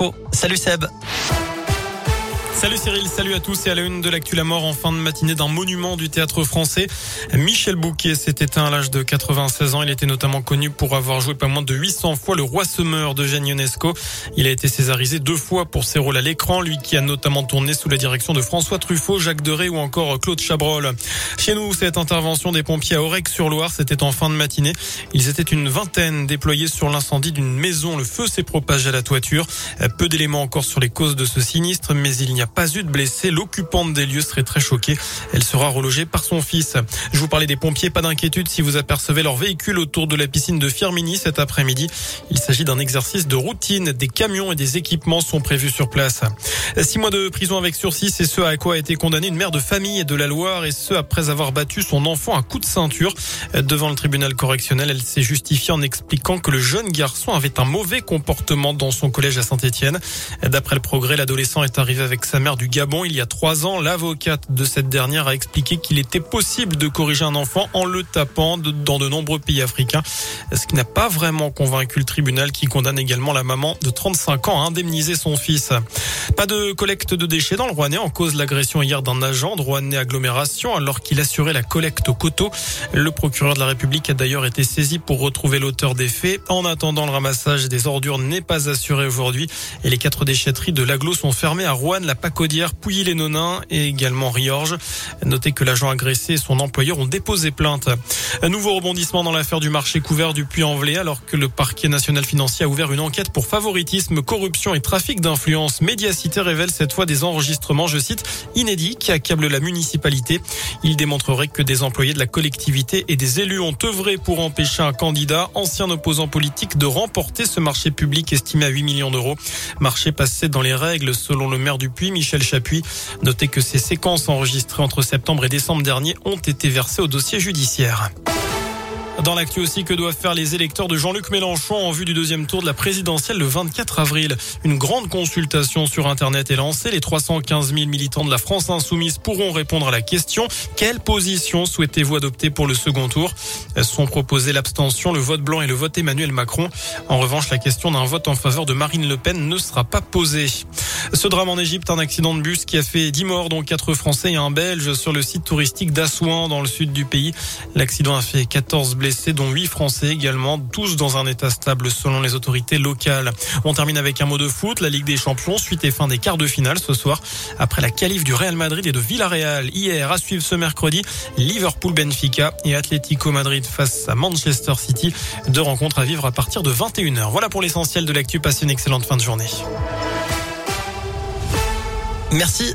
Oh, salut Seb. Salut Cyril, salut à tous et à la une de l'actu la mort en fin de matinée d'un monument du théâtre français. Michel Bouquet s'est éteint à l'âge de 96 ans. Il était notamment connu pour avoir joué pas moins de 800 fois le roi semeur de Jeanne Ionesco. Il a été césarisé deux fois pour ses rôles à l'écran, lui qui a notamment tourné sous la direction de François Truffaut, Jacques Deray ou encore Claude Chabrol. Chez nous, cette intervention des pompiers à Aurec-sur-Loire, c'était en fin de matinée. Ils étaient une vingtaine déployés sur l'incendie d'une maison. Le feu s'est propagé à la toiture. Peu d'éléments encore sur les causes de ce sinistre, mais il n'y a pas eu de blessés. L'occupante des lieux serait très choquée. Elle sera relogée par son fils. Je vous parlais des pompiers. Pas d'inquiétude si vous apercevez leur véhicule autour de la piscine de Firmini cet après-midi. Il s'agit d'un exercice de routine. Des camions et des équipements sont prévus sur place. Six mois de prison avec sursis, c'est ce à quoi a été condamnée une mère de famille de la Loire et ce après avoir battu son enfant à coup de ceinture. Devant le tribunal correctionnel, elle s'est justifiée en expliquant que le jeune garçon avait un mauvais comportement dans son collège à Saint-Etienne. D'après le progrès, l'adolescent est arrivé avec sa mère du Gabon il y a trois ans. L'avocate de cette dernière a expliqué qu'il était possible de corriger un enfant en le tapant dans de nombreux pays africains, ce qui n'a pas vraiment convaincu le tribunal qui condamne également la maman de 35 ans à indemniser son fils. Pas de collecte de déchets dans le Rouennais en cause l'agression hier d'un agent de Rouennais agglomération alors qu'il assurait la collecte au coteau. Le procureur de la République a d'ailleurs été saisi pour retrouver l'auteur des faits. En attendant, le ramassage des ordures n'est pas assuré aujourd'hui et les quatre déchetteries de l'agglo sont fermées à Rouen, la Pacodière, Pouilly-les-Nonins et également Riorges. Notez que l'agent agressé et son employeur ont déposé plainte. Un nouveau rebondissement dans l'affaire du marché couvert du Puy-en-Velay alors que le parquet national financier a ouvert une enquête pour favoritisme, corruption et trafic d'influence. Médiacité révèle cette fois des enregistrements, je cite, inédits qui accablent la municipalité. Il démontrerait que des employés de la collectivité et des élus ont œuvré pour empêcher un candidat, ancien opposant politique, de remporter ce marché public estimé à 8 millions d'euros. Marché passé dans les règles selon le maire du Puy, Michel Chapuis. Notez que ces séquences enregistrées entre septembre et décembre dernier ont été versées au dossier judiciaire. Dans l'actu aussi, que doivent faire les électeurs de Jean-Luc Mélenchon en vue du deuxième tour de la présidentielle le 24 avril? Une grande consultation sur Internet est lancée. Les 315 000 militants de la France insoumise pourront répondre à la question. Quelle position souhaitez-vous adopter pour le second tour? Sont proposés l'abstention, le vote blanc et le vote Emmanuel Macron. En revanche, la question d'un vote en faveur de Marine Le Pen ne sera pas posée. Ce drame en Égypte, un accident de bus qui a fait 10 morts, dont 4 Français et un Belge sur le site touristique d'Assouan dans le sud du pays. L'accident a fait 14 blessés dont 8 Français également, tous dans un état stable selon les autorités locales. On termine avec un mot de foot, la Ligue des Champions, suite et fin des quarts de finale ce soir. Après la qualif du Real Madrid et de Villarreal hier, à suivre ce mercredi, Liverpool-Benfica et Atlético Madrid face à Manchester City. Deux rencontres à vivre à partir de 21h. Voilà pour l'essentiel de l'actu. Passez une excellente fin de journée. Merci.